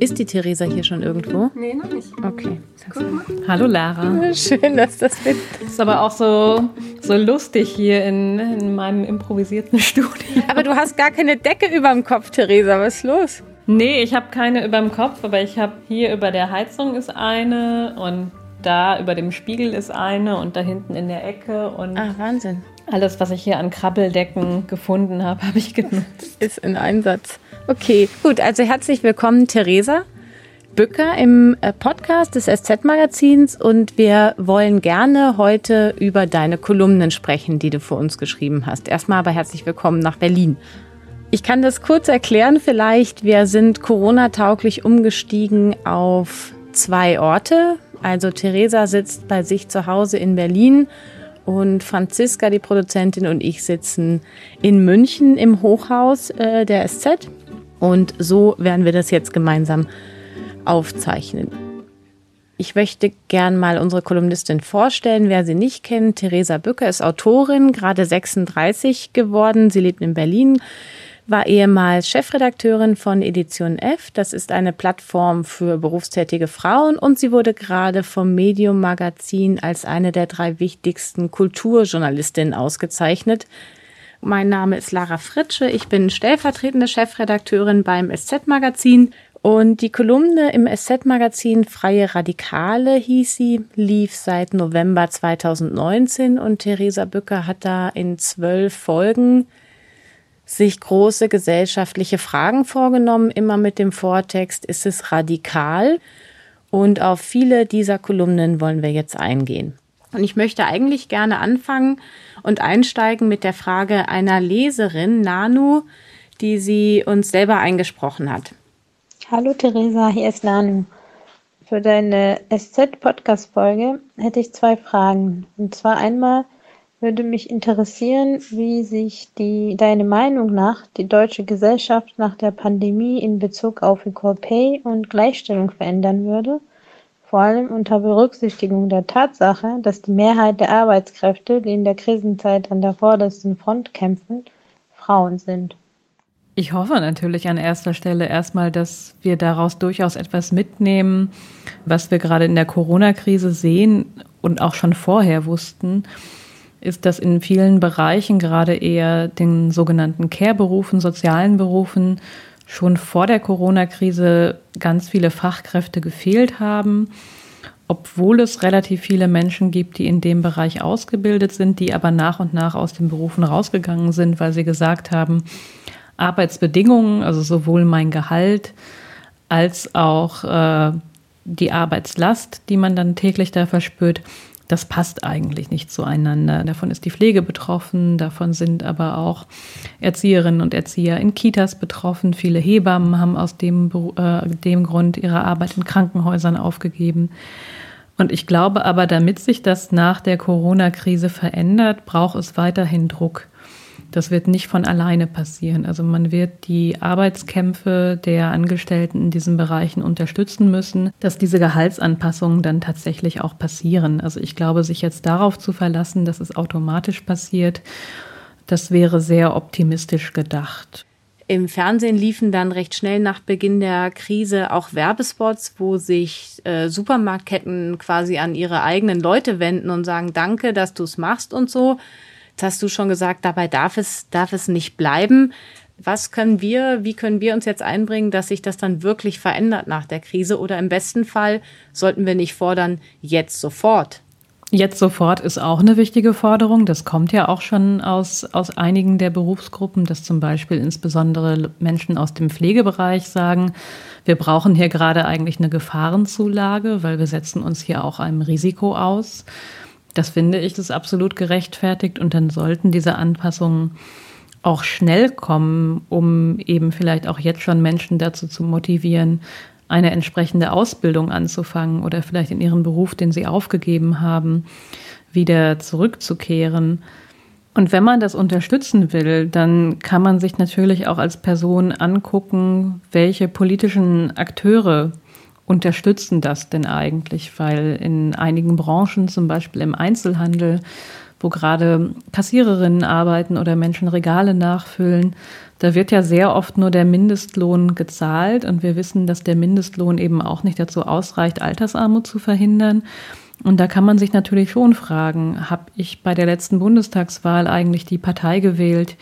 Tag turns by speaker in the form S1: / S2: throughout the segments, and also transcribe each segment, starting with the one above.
S1: Ist die Theresa hier schon irgendwo?
S2: Nee, noch nicht.
S1: Okay.
S3: Hallo Lara.
S1: Schön, dass das mit.
S3: Ist aber auch so, so lustig hier in, in meinem improvisierten Studio.
S1: Aber du hast gar keine Decke über dem Kopf, Theresa. Was ist los?
S3: Nee, ich habe keine über dem Kopf, aber ich habe hier über der Heizung ist eine und da über dem Spiegel ist eine und da hinten in der Ecke und
S1: Ach, Wahnsinn.
S3: alles, was ich hier an Krabbeldecken gefunden habe, habe ich genutzt.
S1: Ist in Einsatz. Okay, gut. Also herzlich willkommen, Theresa Bücker im äh, Podcast des SZ-Magazins und wir wollen gerne heute über deine Kolumnen sprechen, die du für uns geschrieben hast. Erstmal aber herzlich willkommen nach Berlin. Ich kann das kurz erklären vielleicht. Wir sind Corona-tauglich umgestiegen auf zwei Orte. Also Theresa sitzt bei sich zu Hause in Berlin und Franziska, die Produzentin, und ich sitzen in München im Hochhaus äh, der SZ. Und so werden wir das jetzt gemeinsam aufzeichnen. Ich möchte gern mal unsere Kolumnistin vorstellen. Wer sie nicht kennt, Theresa Bücker ist Autorin, gerade 36 geworden. Sie lebt in Berlin, war ehemals Chefredakteurin von Edition F. Das ist eine Plattform für berufstätige Frauen und sie wurde gerade vom Medium Magazin als eine der drei wichtigsten Kulturjournalistinnen ausgezeichnet. Mein Name ist Lara Fritsche. Ich bin stellvertretende Chefredakteurin beim SZ Magazin. Und die Kolumne im SZ-Magazin Freie Radikale hieß sie, lief seit November 2019 und Theresa Bücker hat da in zwölf Folgen sich große gesellschaftliche Fragen vorgenommen, immer mit dem Vortext, ist es radikal? Und auf viele dieser Kolumnen wollen wir jetzt eingehen. Und ich möchte eigentlich gerne anfangen und einsteigen mit der Frage einer Leserin, Nanu, die sie uns selber eingesprochen hat.
S4: Hallo Theresa, hier ist Nanu. Für deine SZ-Podcast-Folge hätte ich zwei Fragen. Und zwar einmal würde mich interessieren, wie sich die, deine Meinung nach die deutsche Gesellschaft nach der Pandemie in Bezug auf Equal Pay und Gleichstellung verändern würde. Vor allem unter Berücksichtigung der Tatsache, dass die Mehrheit der Arbeitskräfte, die in der Krisenzeit an der vordersten Front kämpfen, Frauen sind.
S3: Ich hoffe natürlich an erster Stelle erstmal, dass wir daraus durchaus etwas mitnehmen, was wir gerade in der Corona-Krise sehen und auch schon vorher wussten, ist, dass in vielen Bereichen, gerade eher den sogenannten Care-Berufen, sozialen Berufen, schon vor der Corona-Krise ganz viele Fachkräfte gefehlt haben, obwohl es relativ viele Menschen gibt, die in dem Bereich ausgebildet sind, die aber nach und nach aus den Berufen rausgegangen sind, weil sie gesagt haben, Arbeitsbedingungen, also sowohl mein Gehalt als auch äh, die Arbeitslast, die man dann täglich da verspürt, das passt eigentlich nicht zueinander. Davon ist die Pflege betroffen, davon sind aber auch Erzieherinnen und Erzieher in Kitas betroffen. Viele Hebammen haben aus dem, äh, dem Grund ihre Arbeit in Krankenhäusern aufgegeben. Und ich glaube aber, damit sich das nach der Corona-Krise verändert, braucht es weiterhin Druck. Das wird nicht von alleine passieren. Also man wird die Arbeitskämpfe der Angestellten in diesen Bereichen unterstützen müssen, dass diese Gehaltsanpassungen dann tatsächlich auch passieren. Also ich glaube, sich jetzt darauf zu verlassen, dass es automatisch passiert, das wäre sehr optimistisch gedacht.
S1: Im Fernsehen liefen dann recht schnell nach Beginn der Krise auch Werbespots, wo sich äh, Supermarktketten quasi an ihre eigenen Leute wenden und sagen, danke, dass du es machst und so. Jetzt hast du schon gesagt, dabei darf es, darf es nicht bleiben. Was können wir, wie können wir uns jetzt einbringen, dass sich das dann wirklich verändert nach der Krise? Oder im besten Fall sollten wir nicht fordern, jetzt sofort?
S3: Jetzt sofort ist auch eine wichtige Forderung. Das kommt ja auch schon aus, aus einigen der Berufsgruppen, dass zum Beispiel insbesondere Menschen aus dem Pflegebereich sagen, wir brauchen hier gerade eigentlich eine Gefahrenzulage, weil wir setzen uns hier auch einem Risiko aus. Das finde ich ist absolut gerechtfertigt und dann sollten diese Anpassungen auch schnell kommen, um eben vielleicht auch jetzt schon Menschen dazu zu motivieren, eine entsprechende Ausbildung anzufangen oder vielleicht in ihren Beruf, den sie aufgegeben haben, wieder zurückzukehren. Und wenn man das unterstützen will, dann kann man sich natürlich auch als Person angucken, welche politischen Akteure unterstützen das denn eigentlich? Weil in einigen Branchen, zum Beispiel im Einzelhandel, wo gerade Kassiererinnen arbeiten oder Menschen Regale nachfüllen. Da wird ja sehr oft nur der Mindestlohn gezahlt und wir wissen, dass der Mindestlohn eben auch nicht dazu ausreicht, Altersarmut zu verhindern. Und da kann man sich natürlich schon fragen, habe ich bei der letzten Bundestagswahl eigentlich die Partei gewählt,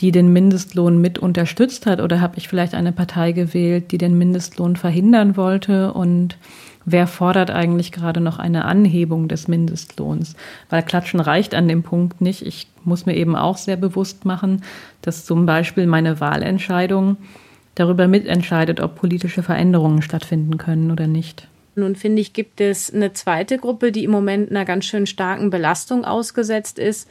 S3: die den Mindestlohn mit unterstützt hat, oder habe ich vielleicht eine Partei gewählt, die den Mindestlohn verhindern wollte? Und wer fordert eigentlich gerade noch eine Anhebung des Mindestlohns? Weil Klatschen reicht an dem Punkt nicht. Ich muss mir eben auch sehr bewusst machen, dass zum Beispiel meine Wahlentscheidung darüber mitentscheidet, ob politische Veränderungen stattfinden können oder nicht.
S1: Nun finde ich, gibt es eine zweite Gruppe, die im Moment einer ganz schön starken Belastung ausgesetzt ist.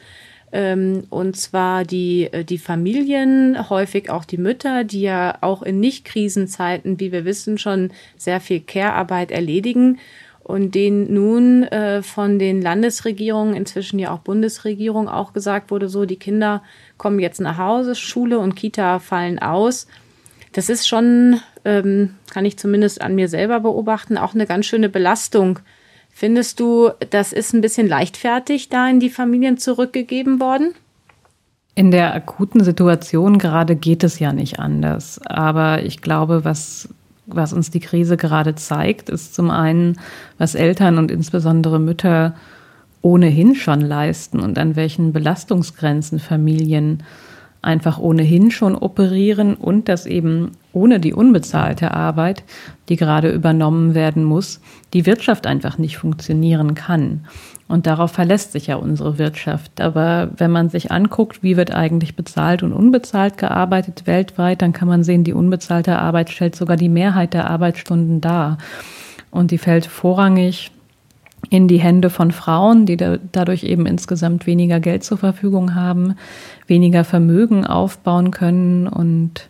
S1: Ähm, und zwar die, äh, die Familien, häufig auch die Mütter, die ja auch in Nicht-Krisenzeiten, wie wir wissen, schon sehr viel Care-Arbeit erledigen und denen nun äh, von den Landesregierungen, inzwischen ja auch Bundesregierung, auch gesagt wurde, so, die Kinder kommen jetzt nach Hause, Schule und Kita fallen aus. Das ist schon ähm, kann ich zumindest an mir selber beobachten, auch eine ganz schöne Belastung. Findest du, das ist ein bisschen leichtfertig da in die Familien zurückgegeben worden?
S3: In der akuten Situation gerade geht es ja nicht anders. Aber ich glaube, was, was uns die Krise gerade zeigt, ist zum einen, was Eltern und insbesondere Mütter ohnehin schon leisten und an welchen Belastungsgrenzen Familien einfach ohnehin schon operieren und dass eben ohne die unbezahlte Arbeit, die gerade übernommen werden muss, die Wirtschaft einfach nicht funktionieren kann. Und darauf verlässt sich ja unsere Wirtschaft. Aber wenn man sich anguckt, wie wird eigentlich bezahlt und unbezahlt gearbeitet weltweit, dann kann man sehen, die unbezahlte Arbeit stellt sogar die Mehrheit der Arbeitsstunden dar. Und die fällt vorrangig in die Hände von Frauen, die da, dadurch eben insgesamt weniger Geld zur Verfügung haben, weniger Vermögen aufbauen können. Und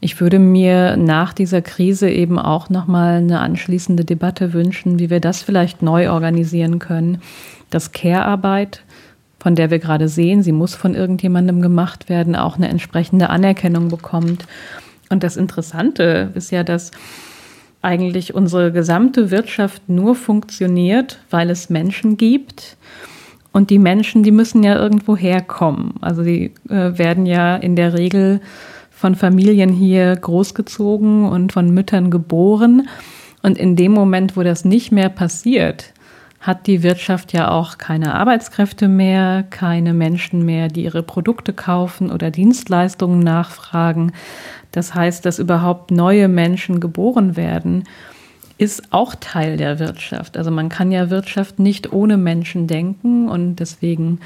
S3: ich würde mir nach dieser Krise eben auch nochmal eine anschließende Debatte wünschen, wie wir das vielleicht neu organisieren können, dass Care-Arbeit, von der wir gerade sehen, sie muss von irgendjemandem gemacht werden, auch eine entsprechende Anerkennung bekommt. Und das Interessante ist ja, dass eigentlich unsere gesamte Wirtschaft nur funktioniert, weil es Menschen gibt. Und die Menschen, die müssen ja irgendwo herkommen. Also die äh, werden ja in der Regel von Familien hier großgezogen und von Müttern geboren. Und in dem Moment, wo das nicht mehr passiert, hat die Wirtschaft ja auch keine Arbeitskräfte mehr, keine Menschen mehr, die ihre Produkte kaufen oder Dienstleistungen nachfragen. Das heißt, dass überhaupt neue Menschen geboren werden, ist auch Teil der Wirtschaft. Also man kann ja Wirtschaft nicht ohne Menschen denken und deswegen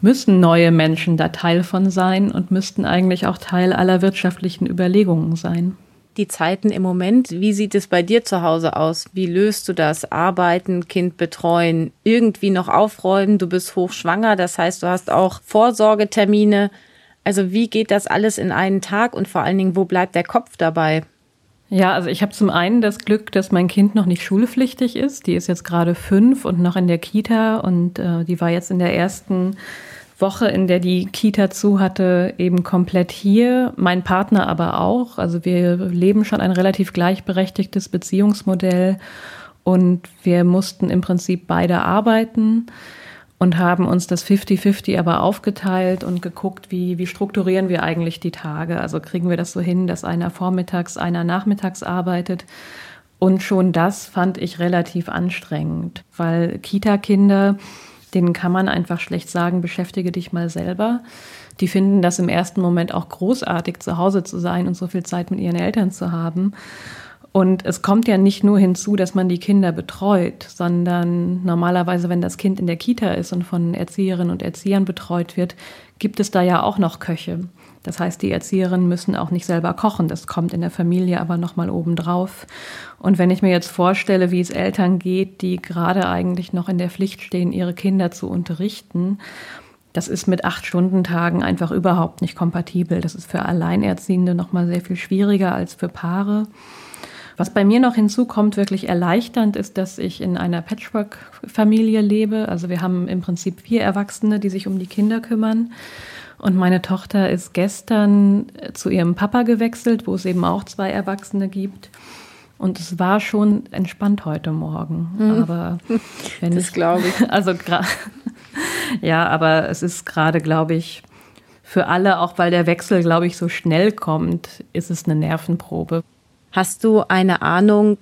S3: müssen neue Menschen da Teil von sein und müssten eigentlich auch Teil aller wirtschaftlichen Überlegungen sein.
S1: Die Zeiten im Moment, wie sieht es bei dir zu Hause aus? Wie löst du das? Arbeiten, Kind betreuen, irgendwie noch aufräumen? Du bist hochschwanger, das heißt, du hast auch Vorsorgetermine. Also wie geht das alles in einen Tag und vor allen Dingen, wo bleibt der Kopf dabei?
S3: Ja, also ich habe zum einen das Glück, dass mein Kind noch nicht schulpflichtig ist. Die ist jetzt gerade fünf und noch in der Kita und äh, die war jetzt in der ersten Woche, in der die Kita zu hatte, eben komplett hier. Mein Partner aber auch. Also wir leben schon ein relativ gleichberechtigtes Beziehungsmodell und wir mussten im Prinzip beide arbeiten und haben uns das 50-50 aber aufgeteilt und geguckt, wie, wie strukturieren wir eigentlich die Tage. Also kriegen wir das so hin, dass einer vormittags, einer nachmittags arbeitet. Und schon das fand ich relativ anstrengend, weil Kita-Kinder, denen kann man einfach schlecht sagen, beschäftige dich mal selber. Die finden das im ersten Moment auch großartig, zu Hause zu sein und so viel Zeit mit ihren Eltern zu haben. Und es kommt ja nicht nur hinzu, dass man die Kinder betreut, sondern normalerweise, wenn das Kind in der Kita ist und von Erzieherinnen und Erziehern betreut wird, gibt es da ja auch noch Köche. Das heißt, die Erzieherinnen müssen auch nicht selber kochen. Das kommt in der Familie aber nochmal obendrauf. Und wenn ich mir jetzt vorstelle, wie es Eltern geht, die gerade eigentlich noch in der Pflicht stehen, ihre Kinder zu unterrichten, das ist mit acht Stunden Tagen einfach überhaupt nicht kompatibel. Das ist für Alleinerziehende nochmal sehr viel schwieriger als für Paare. Was bei mir noch hinzukommt, wirklich erleichternd, ist, dass ich in einer Patchwork-Familie lebe. Also wir haben im Prinzip vier Erwachsene, die sich um die Kinder kümmern. Und meine Tochter ist gestern zu ihrem Papa gewechselt, wo es eben auch zwei Erwachsene gibt. Und es war schon entspannt heute Morgen.
S1: Mhm. Aber wenn das glaube ich.
S3: Also ja, aber es ist gerade, glaube ich, für alle, auch weil der Wechsel, glaube ich, so schnell kommt, ist es eine Nervenprobe.
S1: Hast du eine Ahnung,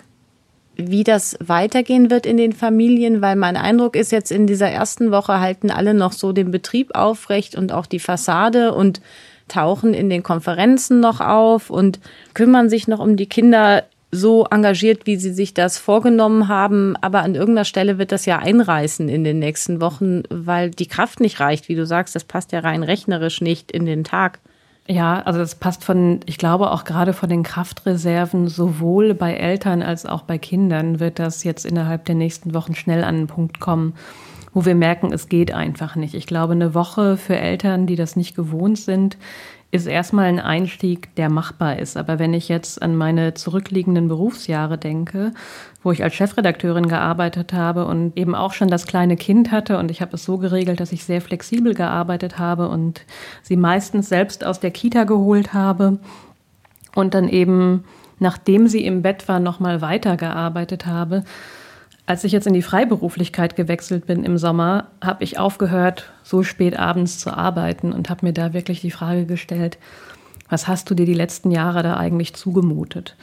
S1: wie das weitergehen wird in den Familien, weil mein Eindruck ist jetzt in dieser ersten Woche halten alle noch so den Betrieb aufrecht und auch die Fassade und tauchen in den Konferenzen noch auf und kümmern sich noch um die Kinder so engagiert, wie sie sich das vorgenommen haben. Aber an irgendeiner Stelle wird das ja einreißen in den nächsten Wochen, weil die Kraft nicht reicht, wie du sagst. Das passt ja rein rechnerisch nicht in den Tag.
S3: Ja, also das passt von, ich glaube auch gerade von den Kraftreserven, sowohl bei Eltern als auch bei Kindern wird das jetzt innerhalb der nächsten Wochen schnell an einen Punkt kommen, wo wir merken, es geht einfach nicht. Ich glaube, eine Woche für Eltern, die das nicht gewohnt sind, ist erstmal ein Einstieg, der machbar ist. Aber wenn ich jetzt an meine zurückliegenden Berufsjahre denke, wo ich als Chefredakteurin gearbeitet habe und eben auch schon das kleine Kind hatte und ich habe es so geregelt, dass ich sehr flexibel gearbeitet habe und sie meistens selbst aus der Kita geholt habe und dann eben, nachdem sie im Bett war, nochmal weitergearbeitet habe, als ich jetzt in die Freiberuflichkeit gewechselt bin im Sommer, habe ich aufgehört, so spät abends zu arbeiten und habe mir da wirklich die Frage gestellt, was hast du dir die letzten Jahre da eigentlich zugemutet?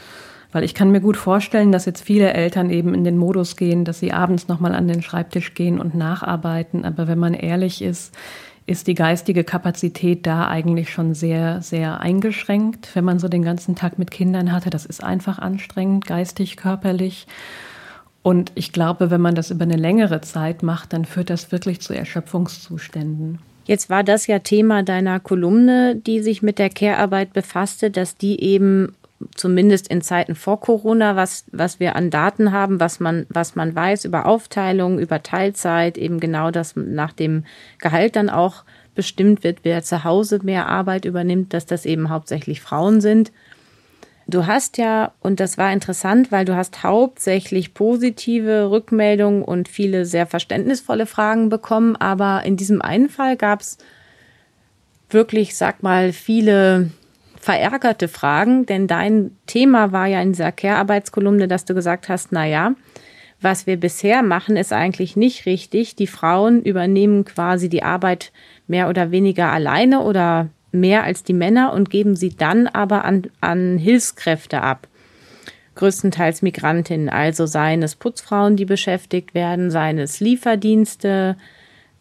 S3: Weil ich kann mir gut vorstellen, dass jetzt viele Eltern eben in den Modus gehen, dass sie abends nochmal an den Schreibtisch gehen und nacharbeiten. Aber wenn man ehrlich ist, ist die geistige Kapazität da eigentlich schon sehr, sehr eingeschränkt, wenn man so den ganzen Tag mit Kindern hatte. Das ist einfach anstrengend, geistig, körperlich. Und ich glaube, wenn man das über eine längere Zeit macht, dann führt das wirklich zu Erschöpfungszuständen.
S1: Jetzt war das ja Thema deiner Kolumne, die sich mit der Care-Arbeit befasste, dass die eben zumindest in Zeiten vor Corona, was, was wir an Daten haben, was man, was man weiß über Aufteilung, über Teilzeit, eben genau das nach dem Gehalt dann auch bestimmt wird, wer zu Hause mehr Arbeit übernimmt, dass das eben hauptsächlich Frauen sind. Du hast ja, und das war interessant, weil du hast hauptsächlich positive Rückmeldungen und viele sehr verständnisvolle Fragen bekommen, aber in diesem einen Fall gab es wirklich, sag mal, viele verärgerte Fragen, denn dein Thema war ja in dieser Care-Arbeitskolumne, dass du gesagt hast, na ja, was wir bisher machen, ist eigentlich nicht richtig. Die Frauen übernehmen quasi die Arbeit mehr oder weniger alleine oder mehr als die Männer und geben sie dann aber an, an Hilfskräfte ab. Größtenteils Migrantinnen, also seien es Putzfrauen, die beschäftigt werden, seien es Lieferdienste,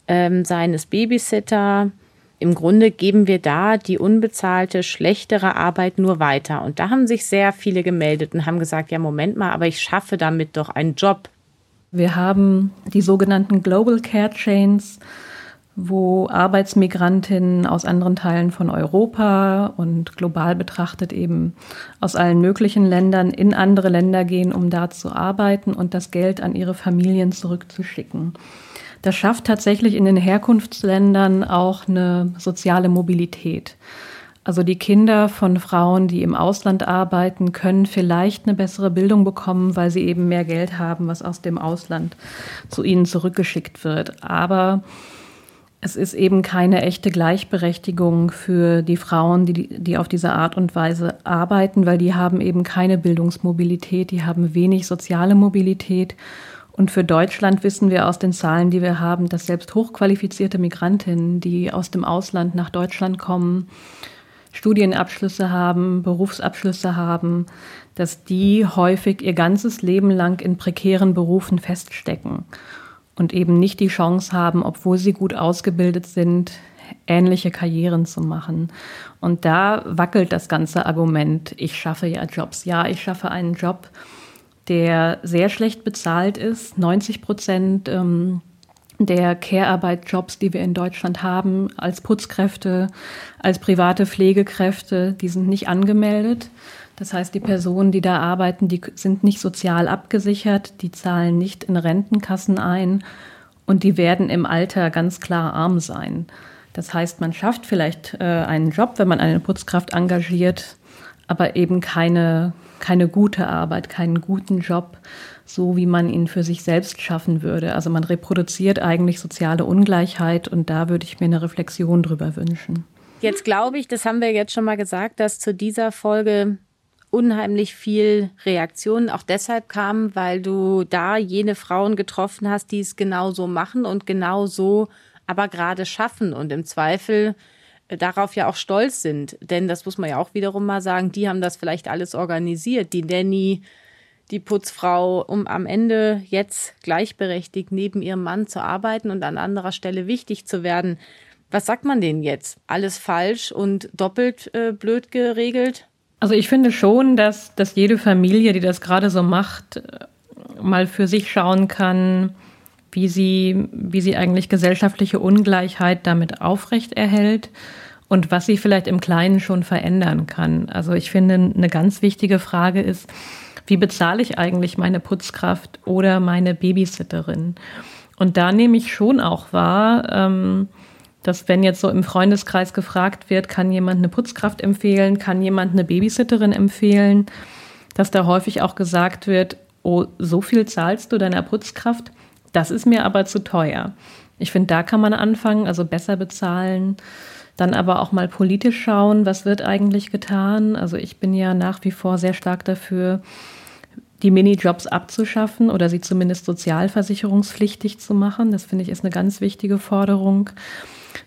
S1: ähm, seien es Babysitter. Im Grunde geben wir da die unbezahlte, schlechtere Arbeit nur weiter. Und da haben sich sehr viele gemeldet und haben gesagt, ja, Moment mal, aber ich schaffe damit doch einen Job.
S3: Wir haben die sogenannten Global Care Chains wo Arbeitsmigrantinnen aus anderen Teilen von Europa und global betrachtet eben aus allen möglichen Ländern in andere Länder gehen, um da zu arbeiten und das Geld an ihre Familien zurückzuschicken. Das schafft tatsächlich in den Herkunftsländern auch eine soziale Mobilität. Also die Kinder von Frauen, die im Ausland arbeiten, können vielleicht eine bessere Bildung bekommen, weil sie eben mehr Geld haben, was aus dem Ausland zu ihnen zurückgeschickt wird. Aber es ist eben keine echte Gleichberechtigung für die Frauen, die, die auf diese Art und Weise arbeiten, weil die haben eben keine Bildungsmobilität, die haben wenig soziale Mobilität. Und für Deutschland wissen wir aus den Zahlen, die wir haben, dass selbst hochqualifizierte Migrantinnen, die aus dem Ausland nach Deutschland kommen, Studienabschlüsse haben, Berufsabschlüsse haben, dass die häufig ihr ganzes Leben lang in prekären Berufen feststecken und eben nicht die Chance haben, obwohl sie gut ausgebildet sind, ähnliche Karrieren zu machen. Und da wackelt das ganze Argument, ich schaffe ja Jobs. Ja, ich schaffe einen Job, der sehr schlecht bezahlt ist. 90 Prozent ähm, der Care-Arbeit-Jobs, die wir in Deutschland haben, als Putzkräfte, als private Pflegekräfte, die sind nicht angemeldet. Das heißt, die Personen, die da arbeiten, die sind nicht sozial abgesichert, die zahlen nicht in Rentenkassen ein und die werden im Alter ganz klar arm sein. Das heißt, man schafft vielleicht äh, einen Job, wenn man eine Putzkraft engagiert, aber eben keine, keine gute Arbeit, keinen guten Job, so wie man ihn für sich selbst schaffen würde. Also man reproduziert eigentlich soziale Ungleichheit und da würde ich mir eine Reflexion drüber wünschen.
S1: Jetzt glaube ich, das haben wir jetzt schon mal gesagt, dass zu dieser Folge unheimlich viel Reaktionen auch deshalb kamen, weil du da jene Frauen getroffen hast, die es genau so machen und genau so aber gerade schaffen und im Zweifel äh, darauf ja auch stolz sind. Denn das muss man ja auch wiederum mal sagen, die haben das vielleicht alles organisiert, die Nanny, die Putzfrau, um am Ende jetzt gleichberechtigt neben ihrem Mann zu arbeiten und an anderer Stelle wichtig zu werden. Was sagt man denen jetzt? Alles falsch und doppelt äh, blöd geregelt?
S3: Also ich finde schon, dass, dass jede Familie, die das gerade so macht, äh, mal für sich schauen kann, wie sie, wie sie eigentlich gesellschaftliche Ungleichheit damit aufrechterhält und was sie vielleicht im Kleinen schon verändern kann. Also ich finde, eine ganz wichtige Frage ist, wie bezahle ich eigentlich meine Putzkraft oder meine Babysitterin? Und da nehme ich schon auch wahr, ähm, dass wenn jetzt so im Freundeskreis gefragt wird, kann jemand eine Putzkraft empfehlen, kann jemand eine Babysitterin empfehlen, dass da häufig auch gesagt wird, oh, so viel zahlst du deiner Putzkraft, das ist mir aber zu teuer. Ich finde, da kann man anfangen, also besser bezahlen. Dann aber auch mal politisch schauen, was wird eigentlich getan. Also ich bin ja nach wie vor sehr stark dafür, die Minijobs abzuschaffen oder sie zumindest sozialversicherungspflichtig zu machen. Das finde ich ist eine ganz wichtige Forderung.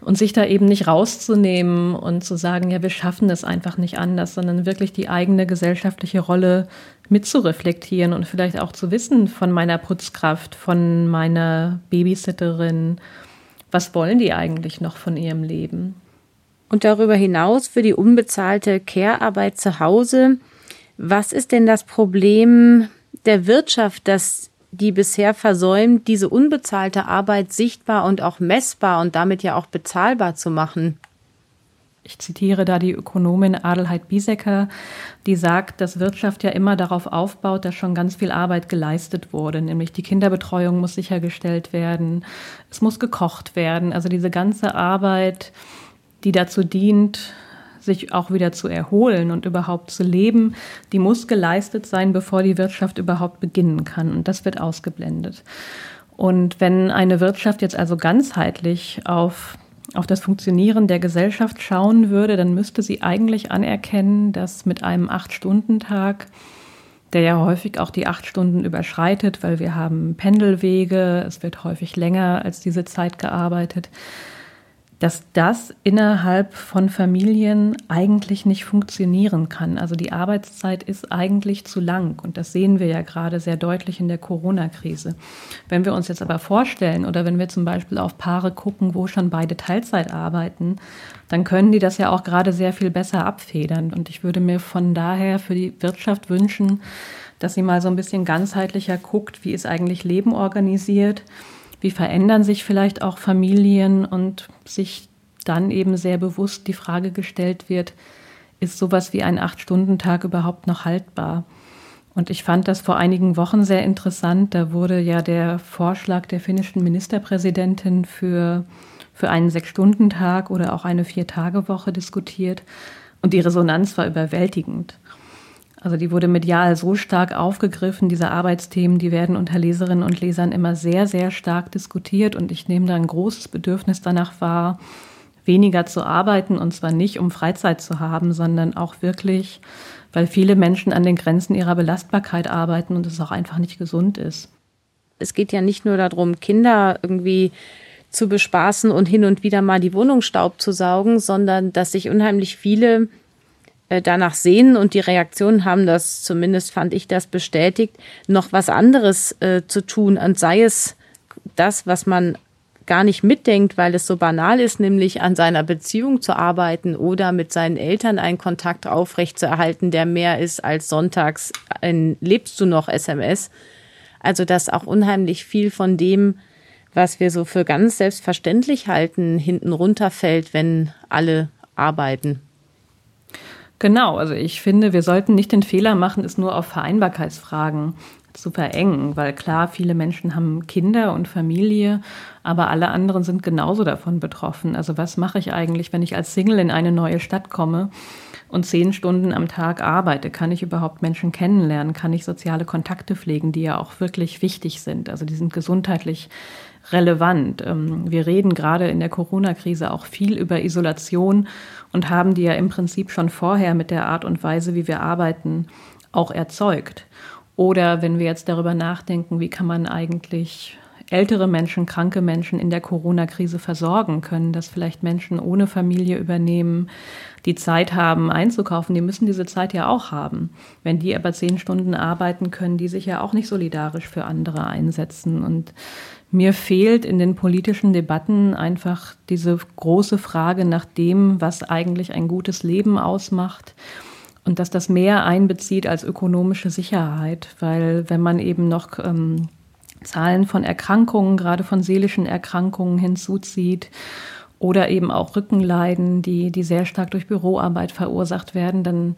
S3: Und sich da eben nicht rauszunehmen und zu sagen, ja, wir schaffen es einfach nicht anders, sondern wirklich die eigene gesellschaftliche Rolle mitzureflektieren und vielleicht auch zu wissen von meiner Putzkraft, von meiner Babysitterin, was wollen die eigentlich noch von ihrem Leben?
S1: Und darüber hinaus für die unbezahlte Care-Arbeit zu Hause, was ist denn das Problem der Wirtschaft, dass die bisher versäumt, diese unbezahlte Arbeit sichtbar und auch messbar und damit ja auch bezahlbar zu machen?
S3: Ich zitiere da die Ökonomin Adelheid Biesecker, die sagt, dass Wirtschaft ja immer darauf aufbaut, dass schon ganz viel Arbeit geleistet wurde, nämlich die Kinderbetreuung muss sichergestellt werden, es muss gekocht werden, also diese ganze Arbeit, die dazu dient, sich auch wieder zu erholen und überhaupt zu leben, die muss geleistet sein, bevor die Wirtschaft überhaupt beginnen kann. Und das wird ausgeblendet. Und wenn eine Wirtschaft jetzt also ganzheitlich auf auf das Funktionieren der Gesellschaft schauen würde, dann müsste sie eigentlich anerkennen, dass mit einem Acht-Stunden-Tag, der ja häufig auch die acht Stunden überschreitet, weil wir haben Pendelwege, es wird häufig länger als diese Zeit gearbeitet, dass das innerhalb von Familien eigentlich nicht funktionieren kann. Also die Arbeitszeit ist eigentlich zu lang und das sehen wir ja gerade sehr deutlich in der Corona-Krise. Wenn wir uns jetzt aber vorstellen oder wenn wir zum Beispiel auf Paare gucken, wo schon beide Teilzeit arbeiten, dann können die das ja auch gerade sehr viel besser abfedern. Und ich würde mir von daher für die Wirtschaft wünschen, dass sie mal so ein bisschen ganzheitlicher guckt, wie ist eigentlich Leben organisiert wie verändern sich vielleicht auch Familien und sich dann eben sehr bewusst die Frage gestellt wird, ist sowas wie ein Acht-Stunden-Tag überhaupt noch haltbar? Und ich fand das vor einigen Wochen sehr interessant. Da wurde ja der Vorschlag der finnischen Ministerpräsidentin für, für einen Sechs-Stunden-Tag oder auch eine Vier-Tage-Woche diskutiert. Und die Resonanz war überwältigend. Also die wurde medial so stark aufgegriffen, diese Arbeitsthemen, die werden unter Leserinnen und Lesern immer sehr, sehr stark diskutiert und ich nehme da ein großes Bedürfnis danach wahr, weniger zu arbeiten und zwar nicht, um Freizeit zu haben, sondern auch wirklich, weil viele Menschen an den Grenzen ihrer Belastbarkeit arbeiten und es auch einfach nicht gesund ist.
S1: Es geht ja nicht nur darum, Kinder irgendwie zu bespaßen und hin und wieder mal die Wohnung Staub zu saugen, sondern dass sich unheimlich viele danach sehen und die Reaktionen haben das, zumindest fand ich das bestätigt, noch was anderes äh, zu tun. Und sei es das, was man gar nicht mitdenkt, weil es so banal ist, nämlich an seiner Beziehung zu arbeiten oder mit seinen Eltern einen Kontakt aufrechtzuerhalten, der mehr ist als sonntags ein Lebst du noch SMS. Also dass auch unheimlich viel von dem, was wir so für ganz selbstverständlich halten, hinten runterfällt, wenn alle arbeiten.
S3: Genau, also ich finde, wir sollten nicht den Fehler machen, es nur auf Vereinbarkeitsfragen zu verengen, weil klar, viele Menschen haben Kinder und Familie, aber alle anderen sind genauso davon betroffen. Also was mache ich eigentlich, wenn ich als Single in eine neue Stadt komme und zehn Stunden am Tag arbeite? Kann ich überhaupt Menschen kennenlernen? Kann ich soziale Kontakte pflegen, die ja auch wirklich wichtig sind? Also die sind gesundheitlich relevant. Ähm, wir reden gerade in der Corona-Krise auch viel über Isolation und haben die ja im Prinzip schon vorher mit der Art und Weise, wie wir arbeiten, auch erzeugt. Oder wenn wir jetzt darüber nachdenken, wie kann man eigentlich ältere Menschen, kranke Menschen in der Corona-Krise versorgen können, dass vielleicht Menschen ohne Familie übernehmen, die Zeit haben einzukaufen, die müssen diese Zeit ja auch haben. Wenn die aber zehn Stunden arbeiten, können die sich ja auch nicht solidarisch für andere einsetzen. Und mir fehlt in den politischen Debatten einfach diese große Frage nach dem, was eigentlich ein gutes Leben ausmacht und dass das mehr einbezieht als ökonomische Sicherheit, weil wenn man eben noch ähm, Zahlen von Erkrankungen, gerade von seelischen Erkrankungen hinzuzieht oder eben auch Rückenleiden, die, die sehr stark durch Büroarbeit verursacht werden, dann,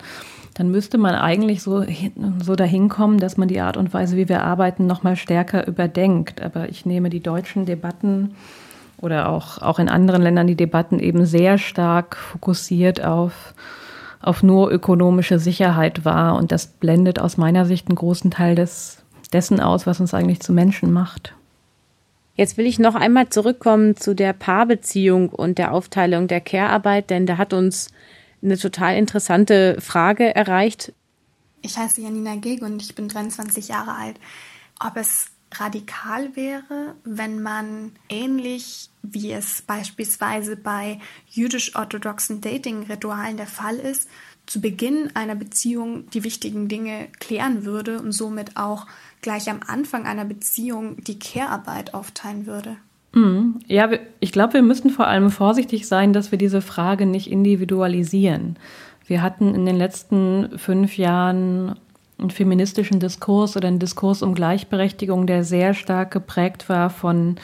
S3: dann müsste man eigentlich so, so dahin kommen, dass man die Art und Weise, wie wir arbeiten, nochmal stärker überdenkt. Aber ich nehme die deutschen Debatten oder auch, auch in anderen Ländern die Debatten eben sehr stark fokussiert auf, auf nur ökonomische Sicherheit wahr. Und das blendet aus meiner Sicht einen großen Teil des, dessen aus, was uns eigentlich zu Menschen macht.
S1: Jetzt will ich noch einmal zurückkommen zu der Paarbeziehung und der Aufteilung der Care-Arbeit, denn da hat uns eine total interessante Frage erreicht.
S2: Ich heiße Janina Geg und ich bin 23 Jahre alt. Ob es radikal wäre, wenn man ähnlich wie es beispielsweise bei jüdisch-orthodoxen Dating-Ritualen der Fall ist, zu Beginn einer Beziehung die wichtigen Dinge klären würde und somit auch gleich am Anfang einer Beziehung die Care-Arbeit aufteilen würde.
S3: Mhm. Ja, ich glaube, wir müssen vor allem vorsichtig sein, dass wir diese Frage nicht individualisieren. Wir hatten in den letzten fünf Jahren einen feministischen Diskurs oder einen Diskurs um Gleichberechtigung, der sehr stark geprägt war von,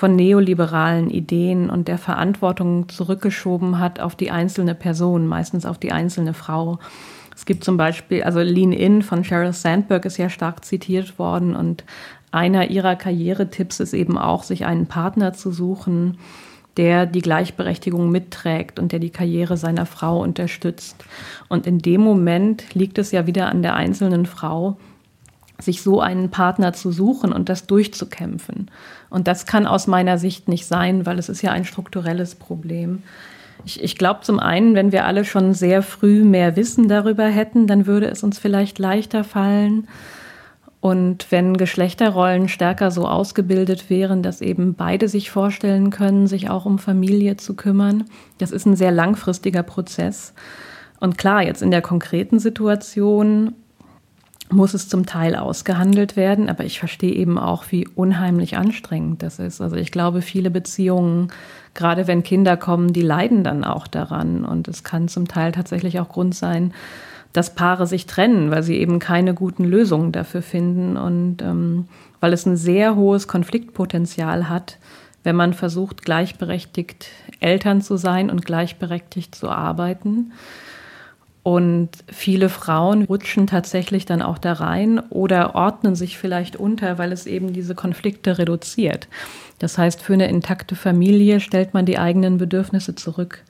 S3: von neoliberalen Ideen und der Verantwortung zurückgeschoben hat auf die einzelne Person, meistens auf die einzelne Frau. Es gibt zum Beispiel, also Lean In von Sheryl Sandberg ist ja stark zitiert worden und einer ihrer Karrieretipps ist eben auch, sich einen Partner zu suchen, der die Gleichberechtigung mitträgt und der die Karriere seiner Frau unterstützt. Und in dem Moment liegt es ja wieder an der einzelnen Frau, sich so einen Partner zu suchen und das durchzukämpfen. Und das kann aus meiner Sicht nicht sein, weil es ist ja ein strukturelles Problem. Ich, ich glaube zum einen, wenn wir alle schon sehr früh mehr Wissen darüber hätten, dann würde es uns vielleicht leichter fallen. Und wenn Geschlechterrollen stärker so ausgebildet wären, dass eben beide sich vorstellen können, sich auch um Familie zu kümmern, das ist ein sehr langfristiger Prozess. Und klar, jetzt in der konkreten Situation muss es zum Teil ausgehandelt werden, aber ich verstehe eben auch, wie unheimlich anstrengend das ist. Also ich glaube, viele Beziehungen, gerade wenn Kinder kommen, die leiden dann auch daran. Und es kann zum Teil tatsächlich auch Grund sein, dass Paare sich trennen, weil sie eben keine guten Lösungen dafür finden und ähm, weil es ein sehr hohes Konfliktpotenzial hat, wenn man versucht, gleichberechtigt Eltern zu sein und gleichberechtigt zu arbeiten. Und viele Frauen rutschen tatsächlich dann auch da rein oder ordnen sich vielleicht unter, weil es eben diese Konflikte reduziert. Das heißt, für eine intakte Familie stellt man die eigenen Bedürfnisse zurück.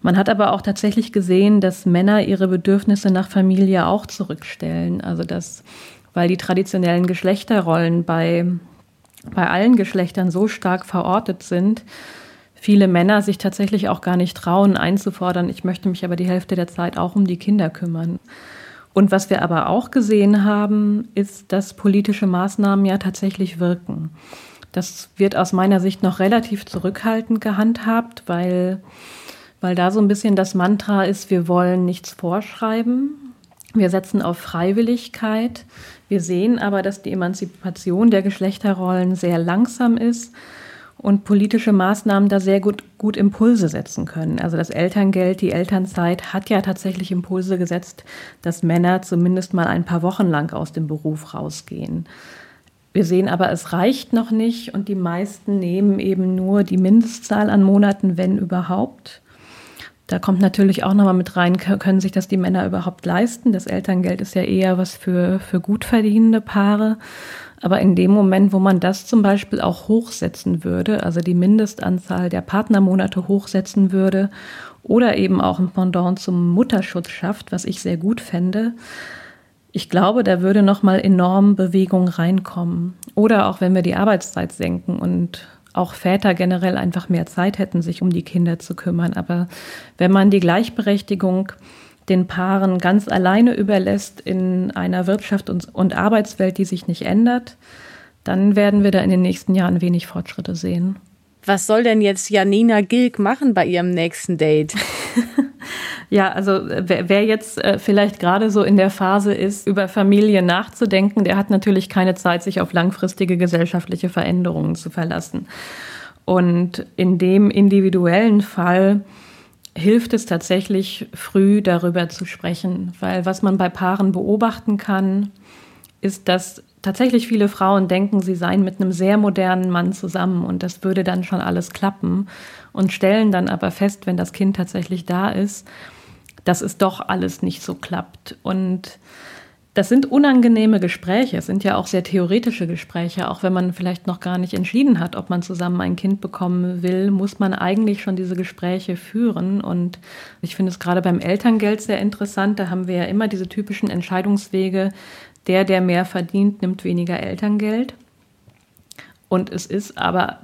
S3: Man hat aber auch tatsächlich gesehen, dass Männer ihre Bedürfnisse nach Familie auch zurückstellen. Also dass, weil die traditionellen Geschlechterrollen bei, bei allen Geschlechtern so stark verortet sind, viele Männer sich tatsächlich auch gar nicht trauen einzufordern, ich möchte mich aber die Hälfte der Zeit auch um die Kinder kümmern. Und was wir aber auch gesehen haben, ist, dass politische Maßnahmen ja tatsächlich wirken. Das wird aus meiner Sicht noch relativ zurückhaltend gehandhabt, weil, weil da so ein bisschen das Mantra ist, wir wollen nichts vorschreiben. Wir setzen auf Freiwilligkeit. Wir sehen aber, dass die Emanzipation der Geschlechterrollen sehr langsam ist und politische Maßnahmen da sehr gut, gut Impulse setzen können. Also das Elterngeld, die Elternzeit hat ja tatsächlich Impulse gesetzt, dass Männer zumindest mal ein paar Wochen lang aus dem Beruf rausgehen. Wir sehen aber, es reicht noch nicht und die meisten nehmen eben nur die Mindestzahl an Monaten, wenn überhaupt. Da kommt natürlich auch nochmal mit rein, können sich das die Männer überhaupt leisten? Das Elterngeld ist ja eher was für, für gut verdienende Paare. Aber in dem Moment, wo man das zum Beispiel auch hochsetzen würde, also die Mindestanzahl der Partnermonate hochsetzen würde oder eben auch ein Pendant zum Mutterschutz schafft, was ich sehr gut fände, ich glaube, da würde noch mal enorm Bewegung reinkommen. Oder auch wenn wir die Arbeitszeit senken und auch Väter generell einfach mehr Zeit hätten, sich um die Kinder zu kümmern. Aber wenn man die Gleichberechtigung den Paaren ganz alleine überlässt in einer Wirtschaft und, und Arbeitswelt, die sich nicht ändert, dann werden wir da in den nächsten Jahren wenig Fortschritte sehen.
S1: Was soll denn jetzt Janina Gilg machen bei ihrem nächsten Date?
S3: ja, also wer, wer jetzt äh, vielleicht gerade so in der Phase ist, über Familie nachzudenken, der hat natürlich keine Zeit, sich auf langfristige gesellschaftliche Veränderungen zu verlassen. Und in dem individuellen Fall hilft es tatsächlich, früh darüber zu sprechen, weil was man bei Paaren beobachten kann, ist, dass tatsächlich viele Frauen denken, sie seien mit einem sehr modernen Mann zusammen und das würde dann schon alles klappen und stellen dann aber fest, wenn das Kind tatsächlich da ist, dass es doch alles nicht so klappt. Und das sind unangenehme Gespräche. Es sind ja auch sehr theoretische Gespräche. Auch wenn man vielleicht noch gar nicht entschieden hat, ob man zusammen ein Kind bekommen will, muss man eigentlich schon diese Gespräche führen. Und ich finde es gerade beim Elterngeld sehr interessant. Da haben wir ja immer diese typischen Entscheidungswege. Der, der mehr verdient, nimmt weniger Elterngeld. Und es ist aber,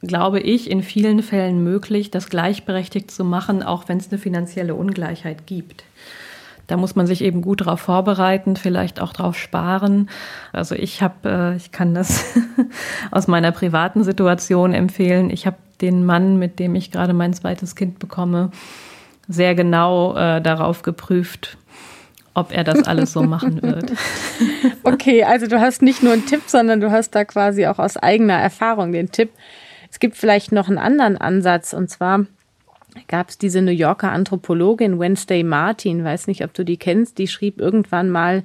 S3: glaube ich, in vielen Fällen möglich, das gleichberechtigt zu machen, auch wenn es eine finanzielle Ungleichheit gibt. Da muss man sich eben gut darauf vorbereiten, vielleicht auch darauf sparen. Also ich habe, äh, ich kann das aus meiner privaten Situation empfehlen. Ich habe den Mann, mit dem ich gerade mein zweites Kind bekomme, sehr genau äh, darauf geprüft, ob er das alles so machen wird.
S1: Okay, also du hast nicht nur einen Tipp, sondern du hast da quasi auch aus eigener Erfahrung den Tipp. Es gibt vielleicht noch einen anderen Ansatz und zwar gab es diese New Yorker Anthropologin Wednesday Martin, weiß nicht, ob du die kennst, die schrieb irgendwann mal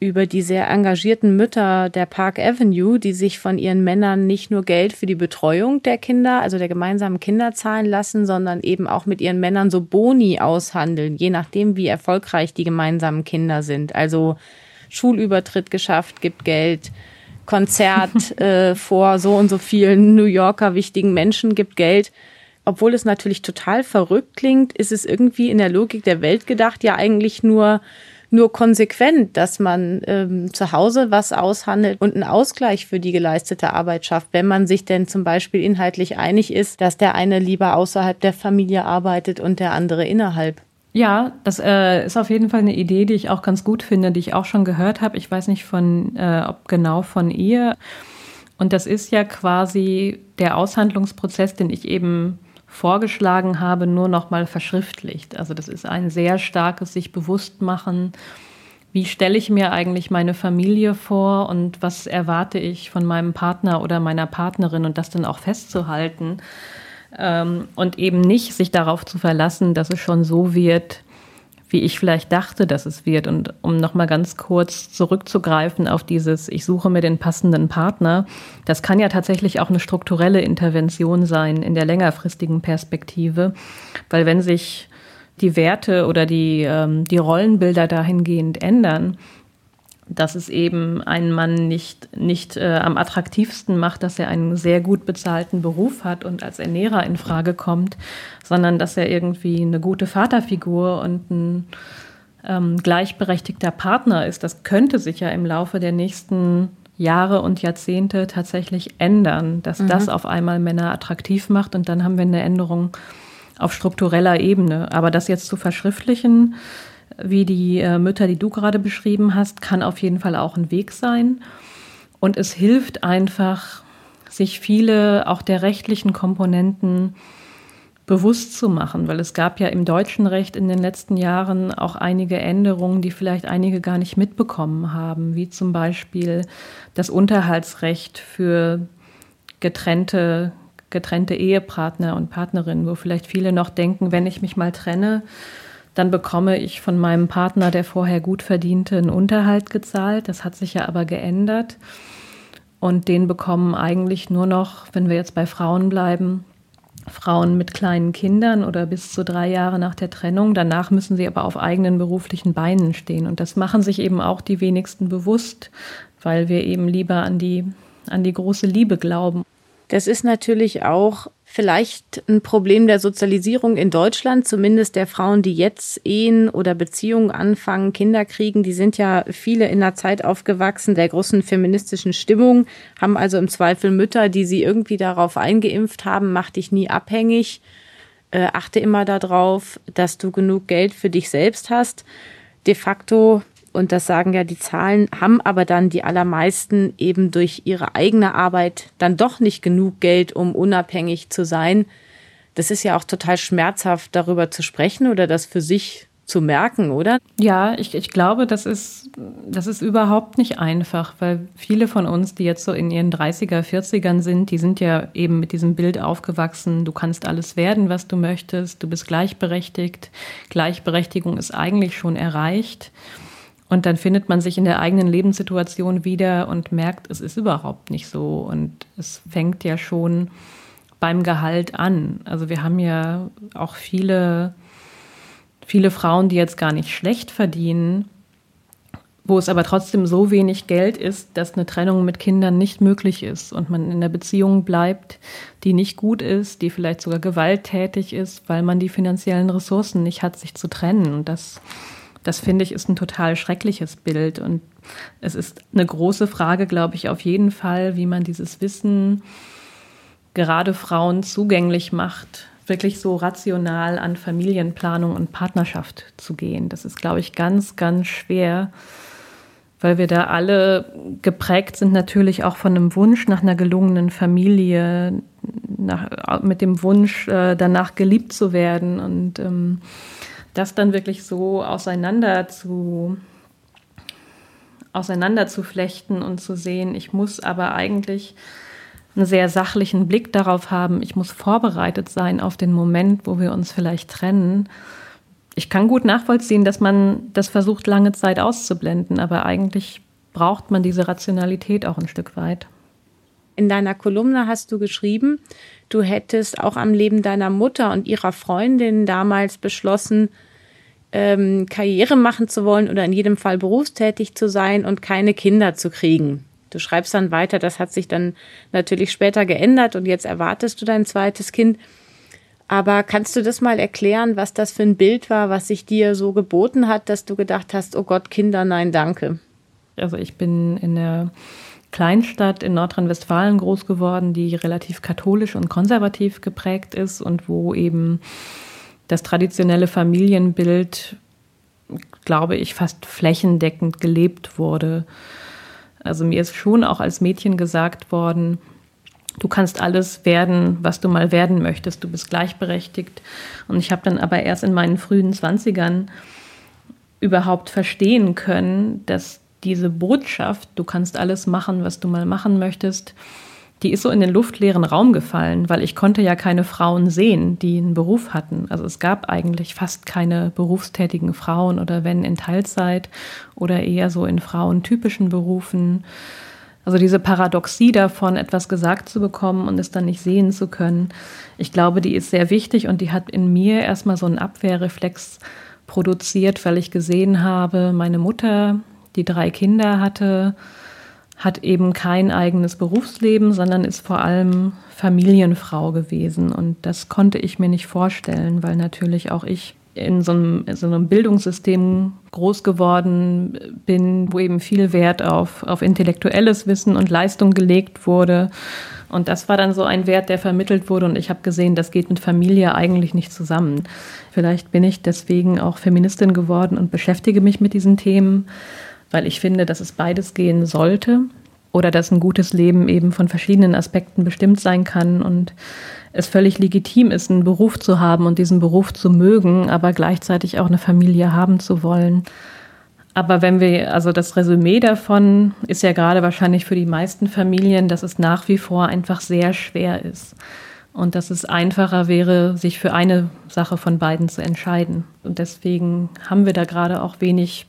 S1: über die sehr engagierten Mütter der Park Avenue, die sich von ihren Männern nicht nur Geld für die Betreuung der Kinder, also der gemeinsamen Kinder zahlen lassen, sondern eben auch mit ihren Männern so Boni aushandeln, je nachdem, wie erfolgreich die gemeinsamen Kinder sind. Also Schulübertritt geschafft, gibt Geld, Konzert äh, vor so und so vielen New Yorker wichtigen Menschen, gibt Geld. Obwohl es natürlich total verrückt klingt, ist es irgendwie in der Logik der Welt gedacht ja eigentlich nur nur konsequent, dass man ähm, zu Hause was aushandelt und einen Ausgleich für die geleistete Arbeit schafft, wenn man sich denn zum Beispiel inhaltlich einig ist, dass der eine lieber außerhalb der Familie arbeitet und der andere innerhalb.
S3: Ja, das äh, ist auf jeden Fall eine Idee, die ich auch ganz gut finde, die ich auch schon gehört habe. Ich weiß nicht von, äh, ob genau von ihr. Und das ist ja quasi der Aushandlungsprozess, den ich eben vorgeschlagen habe, nur noch mal verschriftlicht. Also das ist ein sehr starkes sich bewusst machen. Wie stelle ich mir eigentlich meine Familie vor und was erwarte ich von meinem Partner oder meiner Partnerin und das dann auch festzuhalten ähm, und eben nicht sich darauf zu verlassen, dass es schon so wird, wie ich vielleicht dachte, dass es wird. Und um nochmal ganz kurz zurückzugreifen auf dieses, ich suche mir den passenden Partner, das kann ja tatsächlich auch eine strukturelle Intervention sein in der längerfristigen Perspektive, weil wenn sich die Werte oder die, ähm, die Rollenbilder dahingehend ändern, dass es eben einen Mann nicht, nicht äh, am attraktivsten macht, dass er einen sehr gut bezahlten Beruf hat und als Ernährer in Frage kommt, sondern dass er irgendwie eine gute Vaterfigur und ein ähm, gleichberechtigter Partner ist. Das könnte sich ja im Laufe der nächsten Jahre und Jahrzehnte tatsächlich ändern, dass mhm. das auf einmal Männer attraktiv macht und dann haben wir eine Änderung auf struktureller Ebene. Aber das jetzt zu verschriftlichen, wie die äh, Mütter, die du gerade beschrieben hast, kann auf jeden Fall auch ein Weg sein. Und es hilft einfach, sich viele auch der rechtlichen Komponenten bewusst zu machen, weil es gab ja im deutschen Recht in den letzten Jahren auch einige Änderungen, die vielleicht einige gar nicht mitbekommen haben, wie zum Beispiel das Unterhaltsrecht für getrennte, getrennte Ehepartner und Partnerinnen, wo vielleicht viele noch denken, wenn ich mich mal trenne, dann bekomme ich von meinem Partner, der vorher gut verdiente, einen Unterhalt gezahlt. Das hat sich ja aber geändert. Und den bekommen eigentlich nur noch, wenn wir jetzt bei Frauen bleiben, Frauen mit kleinen Kindern oder bis zu drei Jahre nach der Trennung. Danach müssen sie aber auf eigenen beruflichen Beinen stehen. Und das machen sich eben auch die wenigsten bewusst, weil wir eben lieber an die, an die große Liebe glauben.
S1: Das ist natürlich auch vielleicht ein Problem der Sozialisierung in Deutschland, zumindest der Frauen, die jetzt Ehen oder Beziehungen anfangen, Kinder kriegen. Die sind ja viele in der Zeit aufgewachsen der großen feministischen Stimmung, haben also im Zweifel Mütter, die sie irgendwie darauf eingeimpft haben, mach dich nie abhängig, äh, achte immer darauf, dass du genug Geld für dich selbst hast. De facto und das sagen ja die Zahlen, haben aber dann die allermeisten eben durch ihre eigene Arbeit dann doch nicht genug Geld, um unabhängig zu sein. Das ist ja auch total schmerzhaft, darüber zu sprechen oder das für sich zu merken, oder?
S3: Ja, ich, ich glaube, das ist, das ist überhaupt nicht einfach, weil viele von uns, die jetzt so in ihren 30er, 40ern sind, die sind ja eben mit diesem Bild aufgewachsen, du kannst alles werden, was du möchtest, du bist gleichberechtigt, Gleichberechtigung ist eigentlich schon erreicht. Und dann findet man sich in der eigenen Lebenssituation wieder und merkt, es ist überhaupt nicht so. Und es fängt ja schon beim Gehalt an. Also wir haben ja auch viele viele Frauen, die jetzt gar nicht schlecht verdienen, wo es aber trotzdem so wenig Geld ist, dass eine Trennung mit Kindern nicht möglich ist und man in einer Beziehung bleibt, die nicht gut ist, die vielleicht sogar gewalttätig ist, weil man die finanziellen Ressourcen nicht hat, sich zu trennen. Und das, das finde ich, ist ein total schreckliches Bild. Und es ist eine große Frage, glaube ich, auf jeden Fall, wie man dieses Wissen gerade Frauen zugänglich macht, wirklich so rational an Familienplanung und Partnerschaft zu gehen. Das ist, glaube ich, ganz, ganz schwer, weil wir da alle geprägt sind natürlich auch von einem Wunsch nach einer gelungenen Familie, nach, mit dem Wunsch, äh, danach geliebt zu werden und ähm, das dann wirklich so auseinander zu auseinander zu flechten und zu sehen, ich muss aber eigentlich einen sehr sachlichen Blick darauf haben. Ich muss vorbereitet sein auf den Moment, wo wir uns vielleicht trennen. Ich kann gut nachvollziehen, dass man das versucht, lange Zeit auszublenden, aber eigentlich braucht man diese Rationalität auch ein Stück weit.
S1: In deiner Kolumne hast du geschrieben, du hättest auch am Leben deiner Mutter und ihrer Freundin damals beschlossen, ähm, Karriere machen zu wollen oder in jedem Fall berufstätig zu sein und keine Kinder zu kriegen. Du schreibst dann weiter, das hat sich dann natürlich später geändert und jetzt erwartest du dein zweites Kind. Aber kannst du das mal erklären, was das für ein Bild war, was sich dir so geboten hat, dass du gedacht hast, oh Gott, Kinder, nein, danke?
S3: Also ich bin in der Kleinstadt in Nordrhein-Westfalen groß geworden, die relativ katholisch und konservativ geprägt ist und wo eben das traditionelle Familienbild, glaube ich, fast flächendeckend gelebt wurde. Also mir ist schon auch als Mädchen gesagt worden, du kannst alles werden, was du mal werden möchtest, du bist gleichberechtigt. Und ich habe dann aber erst in meinen frühen Zwanzigern überhaupt verstehen können, dass diese Botschaft, du kannst alles machen, was du mal machen möchtest, die ist so in den luftleeren Raum gefallen, weil ich konnte ja keine Frauen sehen, die einen Beruf hatten. Also es gab eigentlich fast keine berufstätigen Frauen oder wenn in Teilzeit oder eher so in frauentypischen Berufen. Also diese Paradoxie davon, etwas gesagt zu bekommen und es dann nicht sehen zu können, ich glaube, die ist sehr wichtig und die hat in mir erstmal so einen Abwehrreflex produziert, weil ich gesehen habe, meine Mutter, die drei Kinder hatte, hat eben kein eigenes Berufsleben, sondern ist vor allem Familienfrau gewesen. Und das konnte ich mir nicht vorstellen, weil natürlich auch ich in so einem, in so einem Bildungssystem groß geworden bin, wo eben viel Wert auf, auf intellektuelles Wissen und Leistung gelegt wurde. Und das war dann so ein Wert, der vermittelt wurde. Und ich habe gesehen, das geht mit Familie eigentlich nicht zusammen. Vielleicht bin ich deswegen auch Feministin geworden und beschäftige mich mit diesen Themen weil ich finde, dass es beides gehen sollte oder dass ein gutes Leben eben von verschiedenen Aspekten bestimmt sein kann und es völlig legitim ist, einen Beruf zu haben und diesen Beruf zu mögen, aber gleichzeitig auch eine Familie haben zu wollen. Aber wenn wir, also das Resümee davon ist ja gerade wahrscheinlich für die meisten Familien, dass es nach wie vor einfach sehr schwer ist. Und dass es einfacher wäre, sich für eine Sache von beiden zu entscheiden. Und deswegen haben wir da gerade auch wenig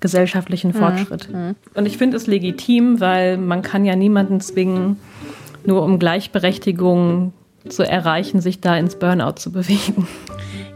S3: gesellschaftlichen mhm. Fortschritt. Mhm. Und ich finde es legitim, weil man kann ja niemanden zwingen, nur um Gleichberechtigung zu erreichen, sich da ins Burnout zu bewegen.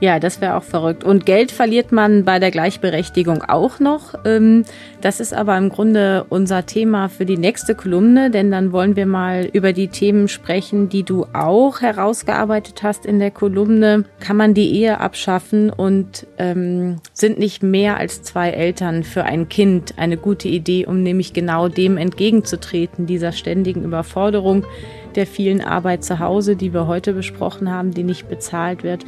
S1: Ja, das wäre auch verrückt. Und Geld verliert man bei der Gleichberechtigung auch noch. Ähm, das ist aber im Grunde unser Thema für die nächste Kolumne, denn dann wollen wir mal über die Themen sprechen, die du auch herausgearbeitet hast in der Kolumne. Kann man die Ehe abschaffen und ähm, sind nicht mehr als zwei Eltern für ein Kind eine gute Idee, um nämlich genau dem entgegenzutreten, dieser ständigen Überforderung der vielen Arbeit zu Hause, die wir heute besprochen haben, die nicht bezahlt wird.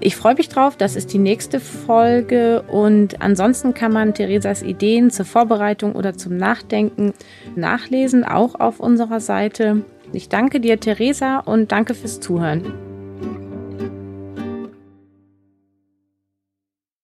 S1: Ich freue mich drauf, das ist die nächste Folge und ansonsten kann man Theresas Ideen zur Vorbereitung oder zum Nachdenken nachlesen, auch auf unserer Seite. Ich danke dir, Theresa, und danke fürs Zuhören.